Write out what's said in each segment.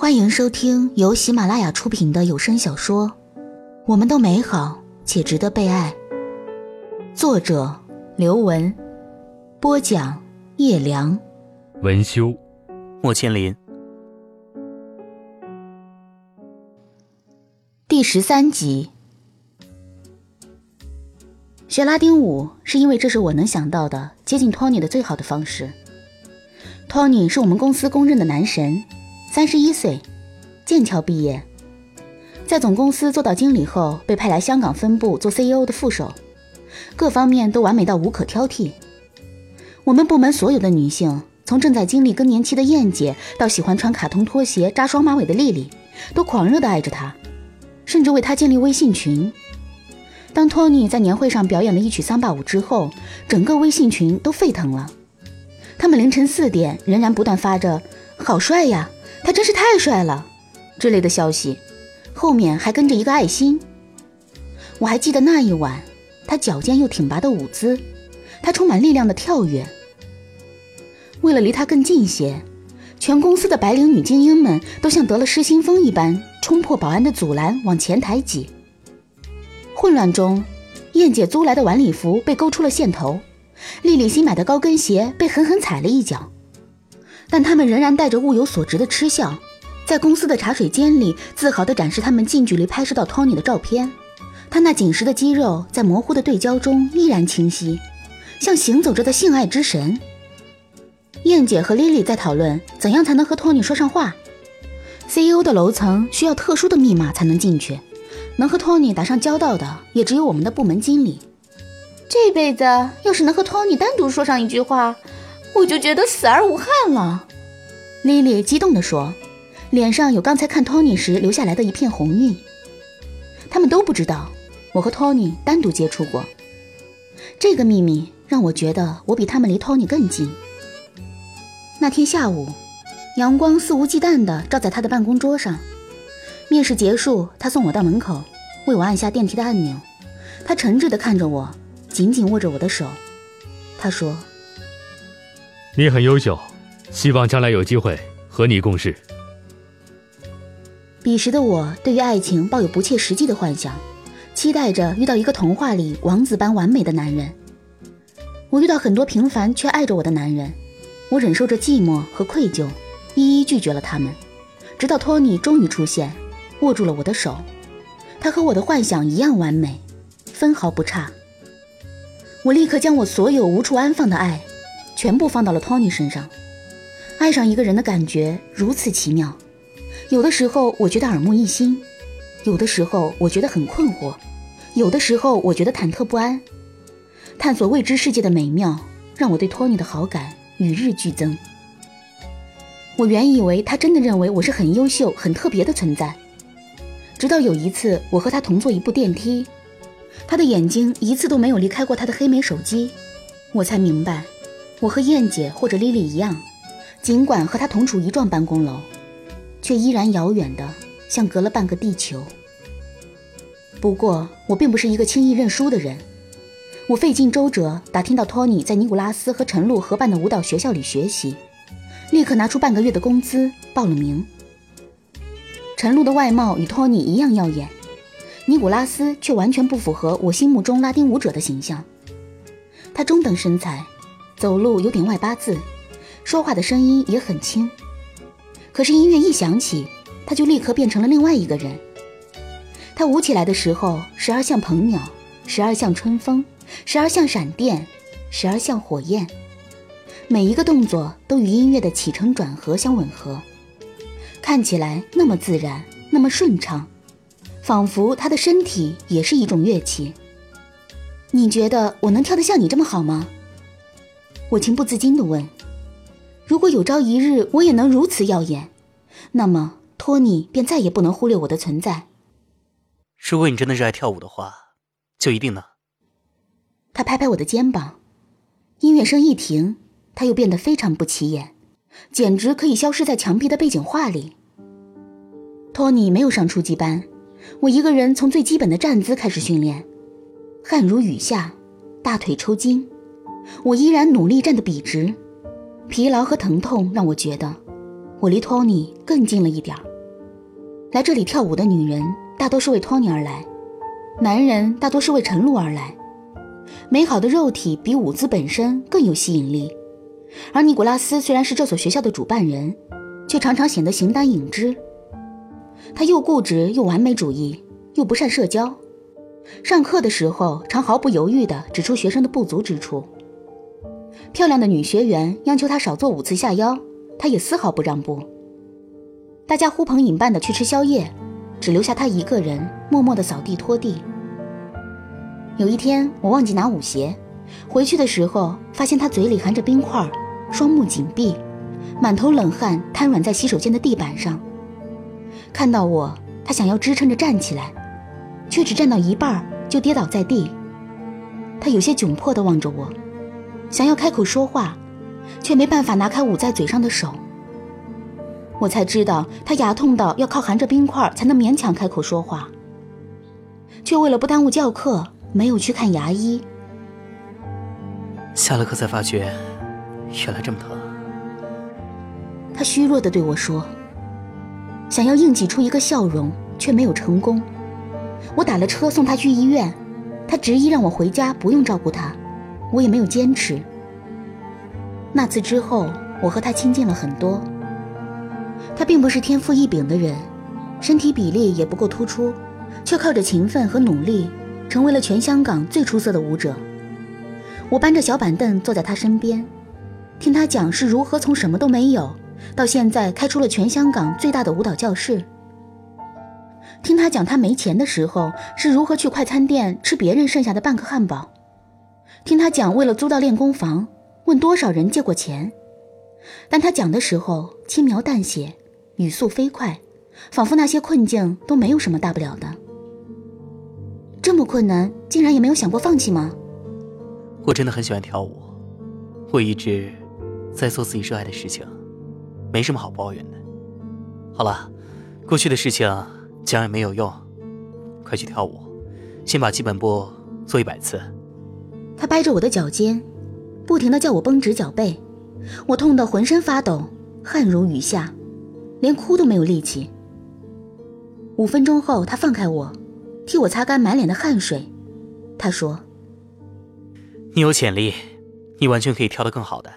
欢迎收听由喜马拉雅出品的有声小说《我们都美好且值得被爱》，作者刘文，播讲叶良，文修，莫千林。第十三集。学拉丁舞是因为这是我能想到的接近托尼的最好的方式。托尼是我们公司公认的男神。三十一岁，剑桥毕业，在总公司做到经理后，被派来香港分部做 CEO 的副手，各方面都完美到无可挑剔。我们部门所有的女性，从正在经历更年期的燕姐，到喜欢穿卡通拖鞋、扎双马尾的丽丽，都狂热地爱着他，甚至为他建立微信群。当托尼在年会上表演了一曲桑巴舞之后，整个微信群都沸腾了。他们凌晨四点仍然不断发着“好帅呀”。他真是太帅了，之类的消息，后面还跟着一个爱心。我还记得那一晚，他矫健又挺拔的舞姿，他充满力量的跳跃。为了离他更近一些，全公司的白领女精英们都像得了失心疯一般，冲破保安的阻拦往前台挤。混乱中，燕姐租来的晚礼服被勾出了线头，丽丽新买的高跟鞋被狠狠踩了一脚。但他们仍然带着物有所值的嗤笑，在公司的茶水间里自豪地展示他们近距离拍摄到托尼的照片。他那紧实的肌肉在模糊的对焦中依然清晰，像行走着的性爱之神。燕姐和莉莉在讨论怎样才能和托尼说上话。CEO 的楼层需要特殊的密码才能进去，能和托尼打上交道的也只有我们的部门经理。这辈子要是能和托尼单独说上一句话。我就觉得死而无憾了，莉莉激动地说，脸上有刚才看托尼时留下来的一片红晕。他们都不知道我和托尼单独接触过，这个秘密让我觉得我比他们离托尼更近。那天下午，阳光肆无忌惮地照在他的办公桌上。面试结束，他送我到门口，为我按下电梯的按钮。他诚挚地看着我，紧紧握着我的手。他说。你很优秀，希望将来有机会和你共事。彼时的我对于爱情抱有不切实际的幻想，期待着遇到一个童话里王子般完美的男人。我遇到很多平凡却爱着我的男人，我忍受着寂寞和愧疚，一一拒绝了他们。直到托尼终于出现，握住了我的手，他和我的幻想一样完美，分毫不差。我立刻将我所有无处安放的爱。全部放到了托尼身上，爱上一个人的感觉如此奇妙。有的时候我觉得耳目一新，有的时候我觉得很困惑，有的时候我觉得忐忑不安。探索未知世界的美妙，让我对托尼的好感与日俱增。我原以为他真的认为我是很优秀、很特别的存在，直到有一次我和他同坐一部电梯，他的眼睛一次都没有离开过他的黑莓手机，我才明白。我和燕姐或者莉莉一样，尽管和她同处一幢办公楼，却依然遥远的像隔了半个地球。不过，我并不是一个轻易认输的人。我费尽周折打听到托尼在尼古拉斯和陈露合办的舞蹈学校里学习，立刻拿出半个月的工资报了名。陈露的外貌与托尼一样耀眼，尼古拉斯却完全不符合我心目中拉丁舞者的形象。他中等身材。走路有点外八字，说话的声音也很轻。可是音乐一响起，他就立刻变成了另外一个人。他舞起来的时候，时而像鹏鸟，时而像春风，时而像闪电，时而像火焰。每一个动作都与音乐的起承转合相吻合，看起来那么自然，那么顺畅，仿佛他的身体也是一种乐器。你觉得我能跳得像你这么好吗？我情不自禁地问：“如果有朝一日我也能如此耀眼，那么托尼便再也不能忽略我的存在。如果你真的热爱跳舞的话，就一定能。”他拍拍我的肩膀，音乐声一停，他又变得非常不起眼，简直可以消失在墙壁的背景画里。托尼没有上初级班，我一个人从最基本的站姿开始训练，汗如雨下，大腿抽筋。我依然努力站得笔直，疲劳和疼痛让我觉得，我离托尼更近了一点儿。来这里跳舞的女人大多是为托尼而来，男人大多是为陈露而来。美好的肉体比舞姿本身更有吸引力，而尼古拉斯虽然是这所学校的主办人，却常常显得形单影只。他又固执又完美主义，又不善社交。上课的时候，常毫不犹豫地指出学生的不足之处。漂亮的女学员央求他少做五次下腰，他也丝毫不让步。大家呼朋引伴的去吃宵夜，只留下他一个人默默的扫地拖地。有一天，我忘记拿舞鞋，回去的时候发现他嘴里含着冰块，双目紧闭，满头冷汗，瘫软在洗手间的地板上。看到我，他想要支撑着站起来，却只站到一半就跌倒在地。他有些窘迫地望着我，想要开口说话，却没办法拿开捂在嘴上的手。我才知道他牙痛到要靠含着冰块才能勉强开口说话，却为了不耽误教课，没有去看牙医。下了课才发觉，原来这么疼。他虚弱的对我说。想要硬挤出一个笑容，却没有成功。我打了车送他去医院，他执意让我回家不用照顾他，我也没有坚持。那次之后，我和他亲近了很多。他并不是天赋异禀的人，身体比例也不够突出，却靠着勤奋和努力，成为了全香港最出色的舞者。我搬着小板凳坐在他身边，听他讲是如何从什么都没有。到现在开出了全香港最大的舞蹈教室。听他讲他没钱的时候是如何去快餐店吃别人剩下的半个汉堡，听他讲为了租到练功房问多少人借过钱，但他讲的时候轻描淡写，语速飞快，仿佛那些困境都没有什么大不了的。这么困难，竟然也没有想过放弃吗？我真的很喜欢跳舞，我一直在做自己热爱的事情。没什么好抱怨的。好了，过去的事情讲也没有用，快去跳舞，先把基本步做一百次。他掰着我的脚尖，不停地叫我绷直脚背，我痛得浑身发抖，汗如雨下，连哭都没有力气。五分钟后，他放开我，替我擦干满脸的汗水。他说：“你有潜力，你完全可以跳得更好的。”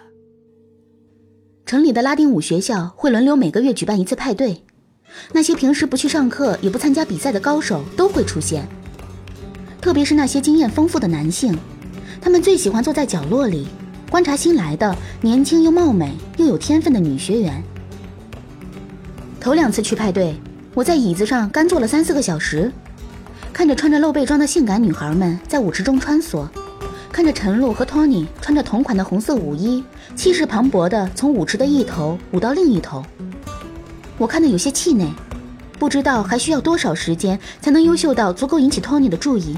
城里的拉丁舞学校会轮流每个月举办一次派对，那些平时不去上课也不参加比赛的高手都会出现。特别是那些经验丰富的男性，他们最喜欢坐在角落里观察新来的年轻又貌美又有天分的女学员。头两次去派对，我在椅子上干坐了三四个小时，看着穿着露背装的性感女孩们在舞池中穿梭。看着陈露和托尼穿着同款的红色舞衣，气势磅礴地从舞池的一头舞到另一头，我看得有些气馁，不知道还需要多少时间才能优秀到足够引起托尼的注意。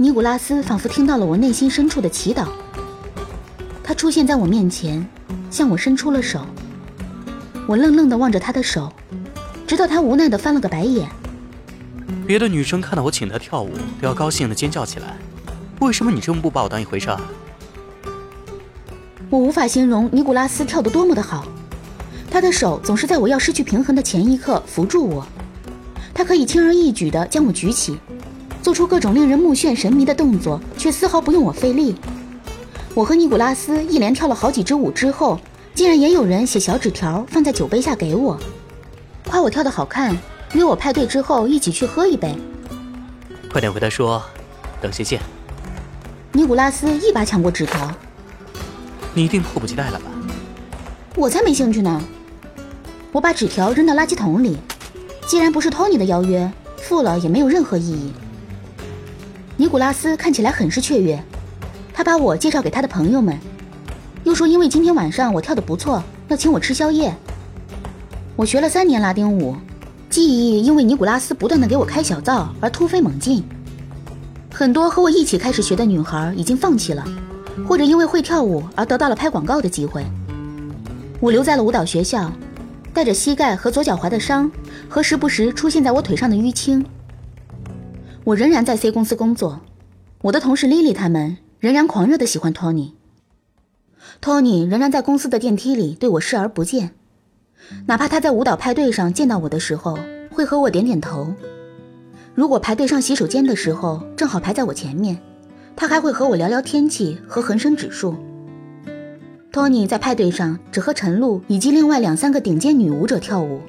尼古拉斯仿佛听到了我内心深处的祈祷，他出现在我面前，向我伸出了手。我愣愣地望着他的手，直到他无奈地翻了个白眼。别的女生看到我请他跳舞，都要高兴地尖叫起来。为什么你这么不把我当一回事？我无法形容尼古拉斯跳得多么的好，他的手总是在我要失去平衡的前一刻扶住我，他可以轻而易举地将我举起，做出各种令人目眩神迷的动作，却丝毫不用我费力。我和尼古拉斯一连跳了好几支舞之后，竟然也有人写小纸条放在酒杯下给我，夸我跳得好看，约我派对之后一起去喝一杯。快点回他说，等些见。尼古拉斯一把抢过纸条，你一定迫不及待了吧？我才没兴趣呢！我把纸条扔到垃圾桶里。既然不是托尼的邀约，付了也没有任何意义。尼古拉斯看起来很是雀跃，他把我介绍给他的朋友们，又说因为今天晚上我跳得不错，要请我吃宵夜。我学了三年拉丁舞，技艺因为尼古拉斯不断的给我开小灶而突飞猛进。很多和我一起开始学的女孩已经放弃了，或者因为会跳舞而得到了拍广告的机会。我留在了舞蹈学校，带着膝盖和左脚踝的伤和时不时出现在我腿上的淤青。我仍然在 C 公司工作，我的同事 Lily 他们仍然狂热的喜欢 Tony。Tony 仍然在公司的电梯里对我视而不见，哪怕他在舞蹈派对上见到我的时候，会和我点点头。如果排队上洗手间的时候正好排在我前面，他还会和我聊聊天气和恒生指数。托尼在派对上只和陈露以及另外两三个顶尖女舞者跳舞，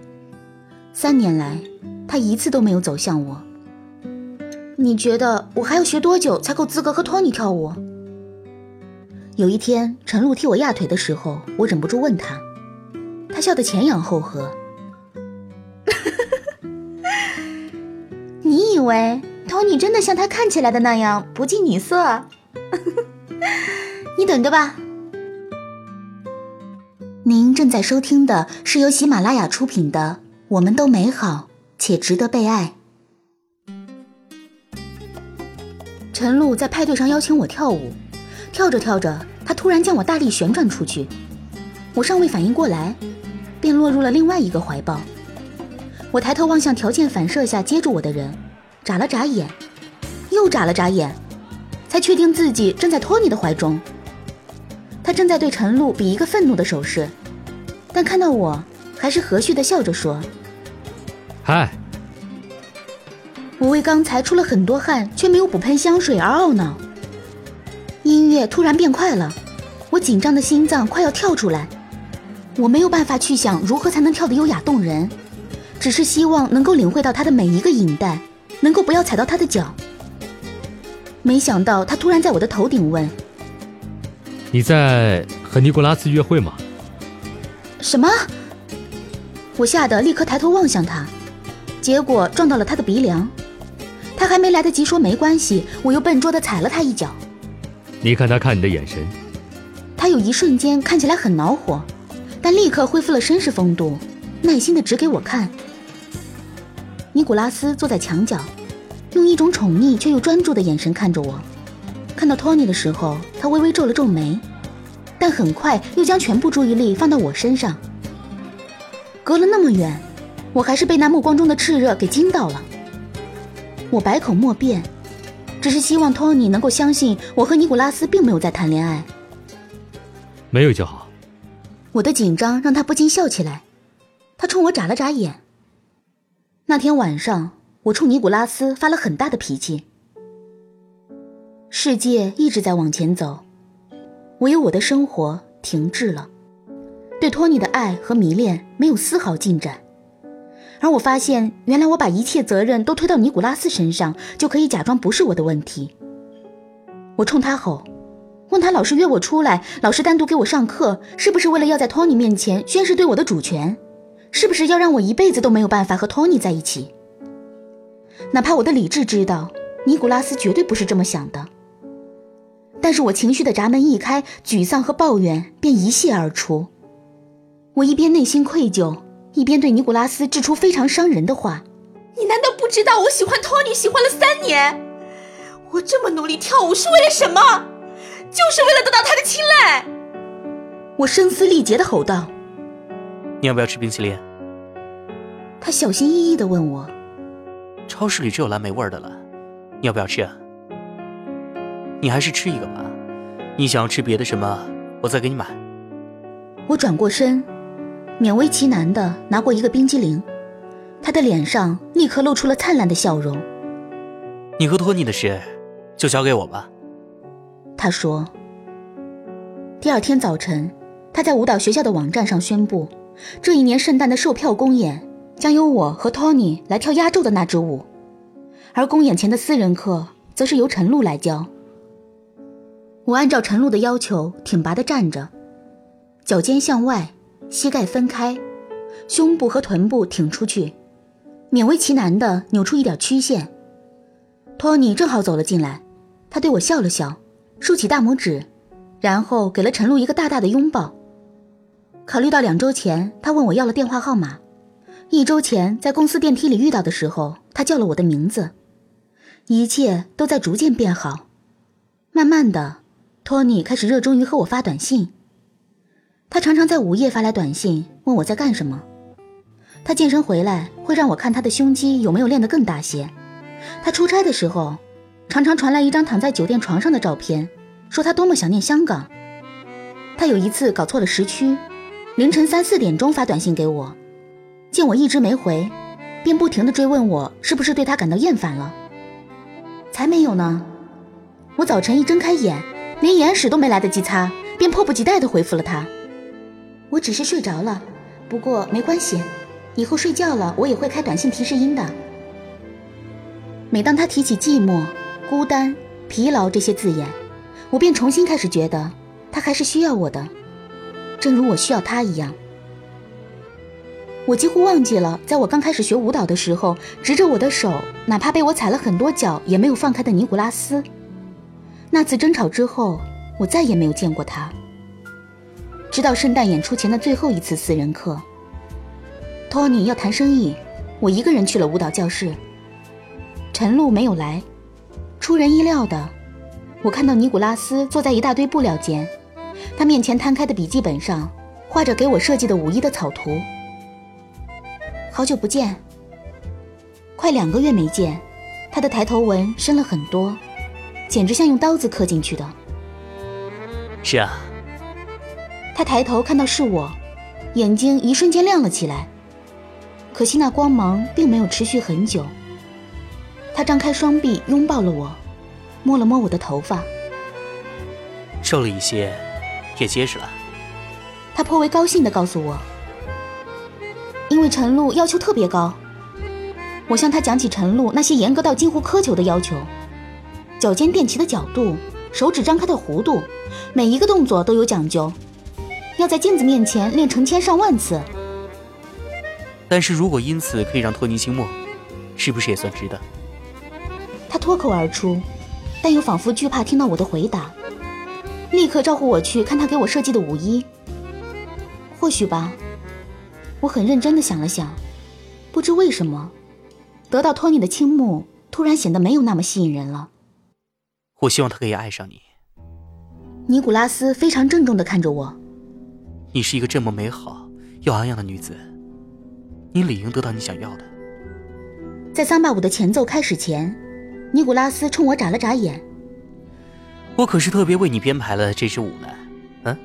三年来他一次都没有走向我。你觉得我还要学多久才够资格和托尼跳舞？有一天，陈露替我压腿的时候，我忍不住问他，他笑得前仰后合。你以为托尼真的像他看起来的那样不近女色？你等着吧。您正在收听的是由喜马拉雅出品的《我们都美好且值得被爱》。陈露在派对上邀请我跳舞，跳着跳着，她突然将我大力旋转出去，我尚未反应过来，便落入了另外一个怀抱。我抬头望向条件反射下接住我的人，眨了眨眼，又眨了眨眼，才确定自己正在托尼的怀中。他正在对陈露比一个愤怒的手势，但看到我，还是和煦的笑着说：“嗨。”我为刚才出了很多汗却没有补喷香水而懊恼。音乐突然变快了，我紧张的心脏快要跳出来。我没有办法去想如何才能跳得优雅动人，只是希望能够领会到他的每一个影带，能够不要踩到他的脚。没想到他突然在我的头顶问：“你在和尼古拉斯约会吗？”什么？我吓得立刻抬头望向他，结果撞到了他的鼻梁。他还没来得及说没关系，我又笨拙地踩了他一脚。你看他看你的眼神，他有一瞬间看起来很恼火，但立刻恢复了绅士风度，耐心地指给我看。尼古拉斯坐在墙角，用一种宠溺却又专注的眼神看着我。看到托尼的时候，他微微皱了皱眉，但很快又将全部注意力放到我身上。隔了那么远，我还是被那目光中的炽热给惊到了。我百口莫辩，只是希望托尼能够相信我和尼古拉斯并没有在谈恋爱。没有就好。我的紧张让他不禁笑起来，他冲我眨了眨眼。那天晚上，我冲尼古拉斯发了很大的脾气。世界一直在往前走，唯有我的生活停滞了，对托尼的爱和迷恋没有丝毫进展。而我发现，原来我把一切责任都推到尼古拉斯身上，就可以假装不是我的问题。我冲他吼，问他老是约我出来，老是单独给我上课，是不是为了要在托尼面前宣誓对我的主权？是不是要让我一辈子都没有办法和托尼在一起？哪怕我的理智知道，尼古拉斯绝对不是这么想的。但是我情绪的闸门一开，沮丧和抱怨便一泻而出。我一边内心愧疚。一边对尼古拉斯掷出非常伤人的话：“你难道不知道我喜欢托尼，喜欢了三年？我这么努力跳舞是为了什么？就是为了得到他的青睐！”我声嘶力竭的吼道：“你要不要吃冰淇淋？”他小心翼翼的问我：“超市里只有蓝莓味的了，你要不要吃？你还是吃一个吧。你想要吃别的什么，我再给你买。”我转过身。勉为其难的拿过一个冰激凌，他的脸上立刻露出了灿烂的笑容。你和托尼的事，就交给我吧。他说。第二天早晨，他在舞蹈学校的网站上宣布，这一年圣诞的售票公演将由我和托尼来跳压轴的那支舞，而公演前的私人课则是由陈露来教。我按照陈露的要求挺拔的站着，脚尖向外。膝盖分开，胸部和臀部挺出去，勉为其难的扭出一点曲线。托尼正好走了进来，他对我笑了笑，竖起大拇指，然后给了陈露一个大大的拥抱。考虑到两周前他问我要了电话号码，一周前在公司电梯里遇到的时候他叫了我的名字，一切都在逐渐变好。慢慢的，托尼开始热衷于和我发短信。他常常在午夜发来短信，问我在干什么。他健身回来会让我看他的胸肌有没有练得更大些。他出差的时候，常常传来一张躺在酒店床上的照片，说他多么想念香港。他有一次搞错了时区，凌晨三四点钟发短信给我，见我一直没回，便不停的追问我是不是对他感到厌烦了。才没有呢！我早晨一睁开眼，连眼屎都没来得及擦，便迫不及待的回复了他。我只是睡着了，不过没关系，以后睡觉了我也会开短信提示音的。每当他提起寂寞、孤单、疲劳这些字眼，我便重新开始觉得他还是需要我的，正如我需要他一样。我几乎忘记了，在我刚开始学舞蹈的时候，执着我的手，哪怕被我踩了很多脚也没有放开的尼古拉斯。那次争吵之后，我再也没有见过他。直到圣诞演出前的最后一次私人课，托尼要谈生意，我一个人去了舞蹈教室。陈露没有来，出人意料的，我看到尼古拉斯坐在一大堆布料间，他面前摊开的笔记本上画着给我设计的舞衣的草图。好久不见，快两个月没见，他的抬头纹深了很多，简直像用刀子刻进去的。是啊。他抬头看到是我，眼睛一瞬间亮了起来。可惜那光芒并没有持续很久。他张开双臂拥抱了我，摸了摸我的头发，瘦了一些，也结实了。他颇为高兴地告诉我，因为陈露要求特别高。我向他讲起陈露那些严格到近乎苛求的要求：脚尖垫起的角度，手指张开的弧度，每一个动作都有讲究。要在镜子面前练成千上万次，但是如果因此可以让托尼倾慕，是不是也算值得？他脱口而出，但又仿佛惧怕听到我的回答，立刻招呼我去看他给我设计的舞衣。或许吧，我很认真的想了想，不知为什么，得到托尼的倾慕突然显得没有那么吸引人了。我希望他可以爱上你。尼古拉斯非常郑重的看着我。你是一个这么美好又昂扬的女子，你理应得到你想要的。在桑巴舞的前奏开始前，尼古拉斯冲我眨了眨眼。我可是特别为你编排了这支舞呢，嗯。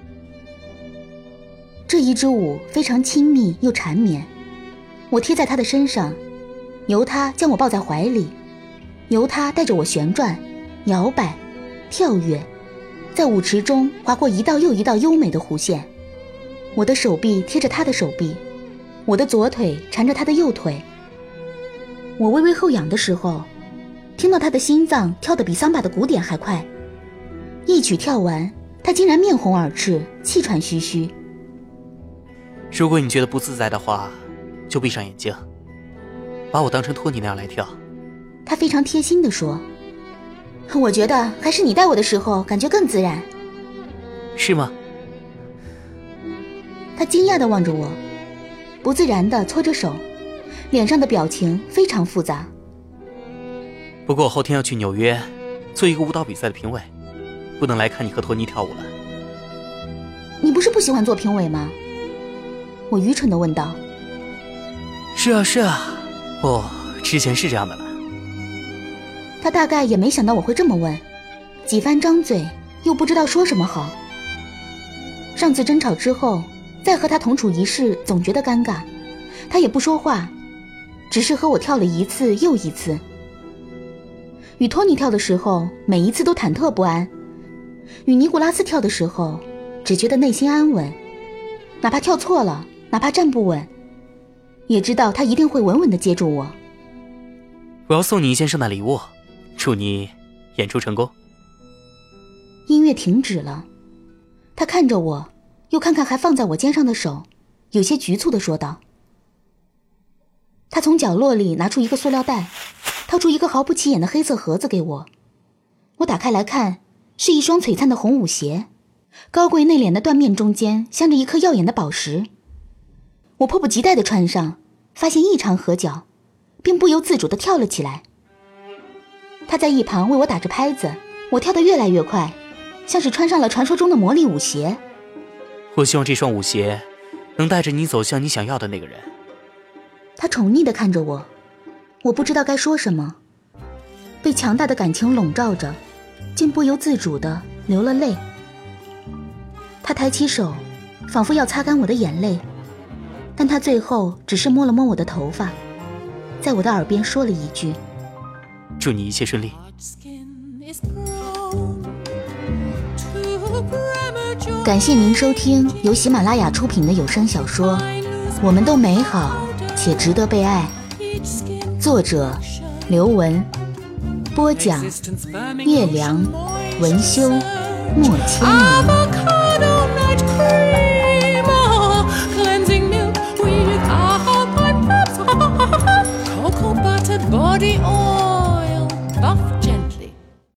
这一支舞非常亲密又缠绵，我贴在他的身上，由他将我抱在怀里，由他带着我旋转、摇摆、跳跃，在舞池中划过一道又一道优美的弧线。我的手臂贴着他的手臂，我的左腿缠着他的右腿。我微微后仰的时候，听到他的心脏跳得比桑巴的鼓点还快。一曲跳完，他竟然面红耳赤，气喘吁吁。如果你觉得不自在的话，就闭上眼睛，把我当成托尼那样来跳。他非常贴心地说：“我觉得还是你带我的时候感觉更自然。”是吗？他惊讶地望着我，不自然地搓着手，脸上的表情非常复杂。不过我后天要去纽约，做一个舞蹈比赛的评委，不能来看你和托尼跳舞了。你不是不喜欢做评委吗？我愚蠢地问道。是啊，是啊，哦，之前是这样的了。他大概也没想到我会这么问，几番张嘴，又不知道说什么好。上次争吵之后。再和他同处一室，总觉得尴尬。他也不说话，只是和我跳了一次又一次。与托尼跳的时候，每一次都忐忑不安；与尼古拉斯跳的时候，只觉得内心安稳。哪怕跳错了，哪怕站不稳，也知道他一定会稳稳的接住我。我要送你一件圣诞礼物，祝你演出成功。音乐停止了，他看着我。又看看还放在我肩上的手，有些局促的说道：“他从角落里拿出一个塑料袋，掏出一个毫不起眼的黑色盒子给我。我打开来看，是一双璀璨的红舞鞋，高贵内敛的缎面中间镶着一颗耀眼的宝石。我迫不及待的穿上，发现异常合脚，并不由自主的跳了起来。他在一旁为我打着拍子，我跳得越来越快，像是穿上了传说中的魔力舞鞋。”我希望这双舞鞋能带着你走向你想要的那个人。他宠溺地看着我，我不知道该说什么，被强大的感情笼罩着，竟不由自主地流了泪。他抬起手，仿佛要擦干我的眼泪，但他最后只是摸了摸我的头发，在我的耳边说了一句：“祝你一切顺利。”感谢您收听由喜马拉雅出品的有声小说《我们都美好且值得被爱》，作者刘文，播讲叶良，文修，莫千年。